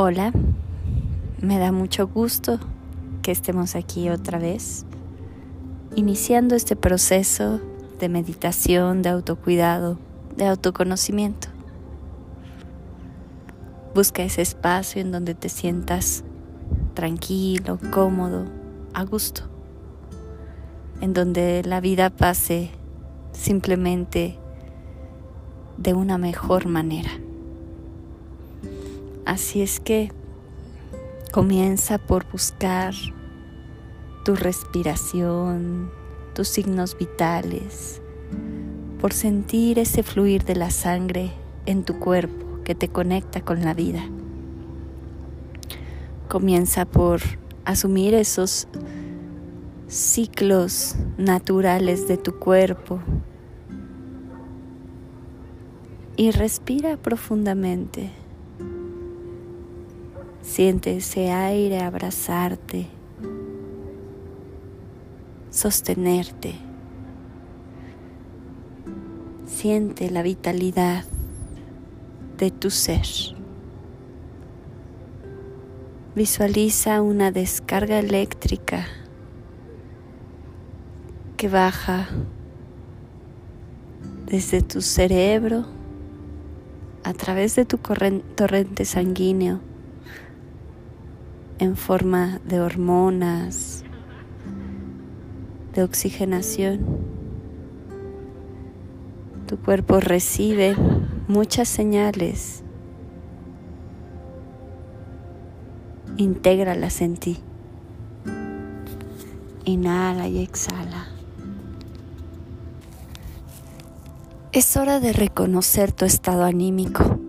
Hola, me da mucho gusto que estemos aquí otra vez, iniciando este proceso de meditación, de autocuidado, de autoconocimiento. Busca ese espacio en donde te sientas tranquilo, cómodo, a gusto, en donde la vida pase simplemente de una mejor manera. Así es que comienza por buscar tu respiración, tus signos vitales, por sentir ese fluir de la sangre en tu cuerpo que te conecta con la vida. Comienza por asumir esos ciclos naturales de tu cuerpo y respira profundamente. Siente ese aire abrazarte, sostenerte. Siente la vitalidad de tu ser. Visualiza una descarga eléctrica que baja desde tu cerebro a través de tu torrente sanguíneo en forma de hormonas, de oxigenación. Tu cuerpo recibe muchas señales. Intégralas en ti. Inhala y exhala. Es hora de reconocer tu estado anímico.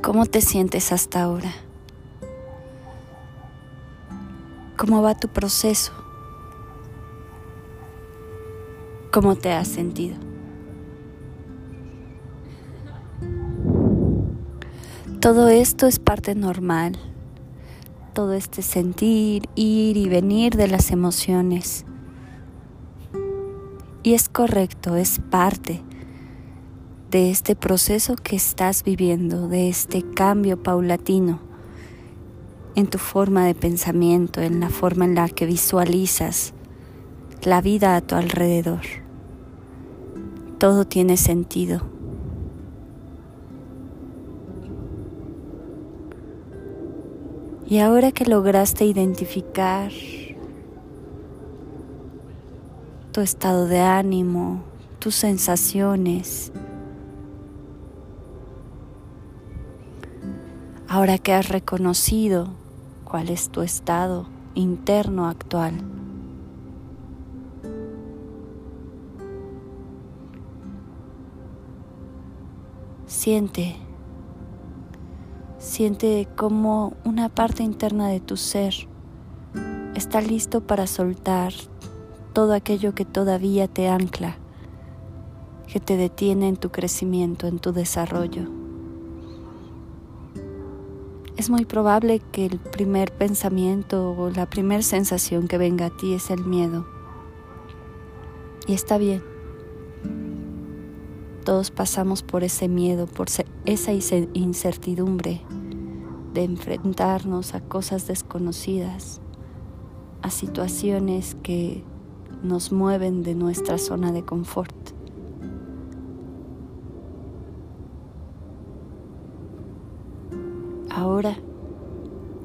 ¿Cómo te sientes hasta ahora? ¿Cómo va tu proceso? ¿Cómo te has sentido? Todo esto es parte normal. Todo este sentir, ir y venir de las emociones. Y es correcto, es parte de este proceso que estás viviendo, de este cambio paulatino en tu forma de pensamiento, en la forma en la que visualizas la vida a tu alrededor. Todo tiene sentido. Y ahora que lograste identificar tu estado de ánimo, tus sensaciones, ahora que has reconocido cuál es tu estado interno actual. Siente, siente como una parte interna de tu ser está listo para soltar todo aquello que todavía te ancla, que te detiene en tu crecimiento, en tu desarrollo es muy probable que el primer pensamiento o la primera sensación que venga a ti es el miedo. Y está bien. Todos pasamos por ese miedo, por esa incertidumbre de enfrentarnos a cosas desconocidas, a situaciones que nos mueven de nuestra zona de confort. Ahora,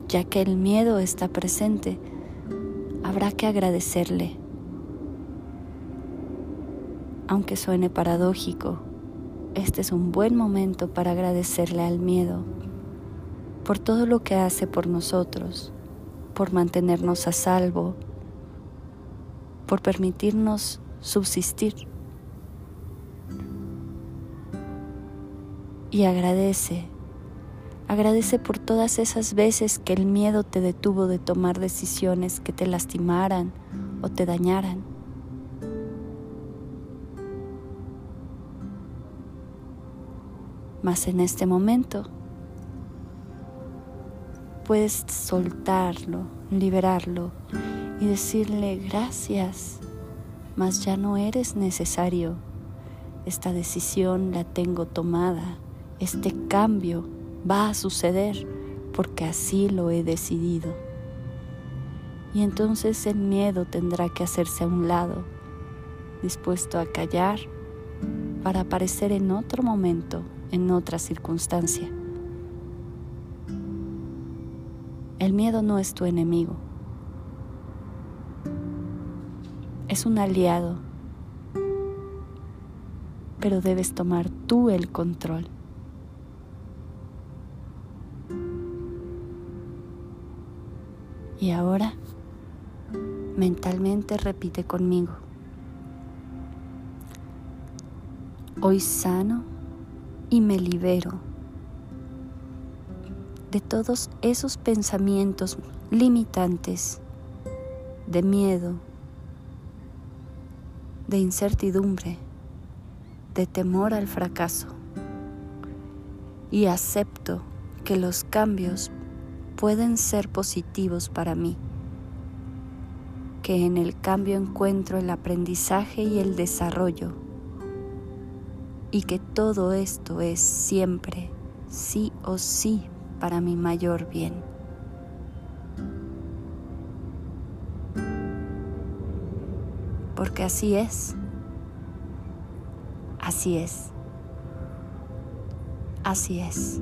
ya que el miedo está presente, habrá que agradecerle. Aunque suene paradójico, este es un buen momento para agradecerle al miedo por todo lo que hace por nosotros, por mantenernos a salvo, por permitirnos subsistir. Y agradece Agradece por todas esas veces que el miedo te detuvo de tomar decisiones que te lastimaran o te dañaran. Mas en este momento puedes soltarlo, liberarlo y decirle gracias, mas ya no eres necesario. Esta decisión la tengo tomada, este cambio Va a suceder porque así lo he decidido. Y entonces el miedo tendrá que hacerse a un lado, dispuesto a callar para aparecer en otro momento, en otra circunstancia. El miedo no es tu enemigo, es un aliado, pero debes tomar tú el control. Y ahora mentalmente repite conmigo. Hoy sano y me libero de todos esos pensamientos limitantes, de miedo, de incertidumbre, de temor al fracaso. Y acepto que los cambios pueden ser positivos para mí, que en el cambio encuentro el aprendizaje y el desarrollo y que todo esto es siempre, sí o sí, para mi mayor bien. Porque así es, así es, así es.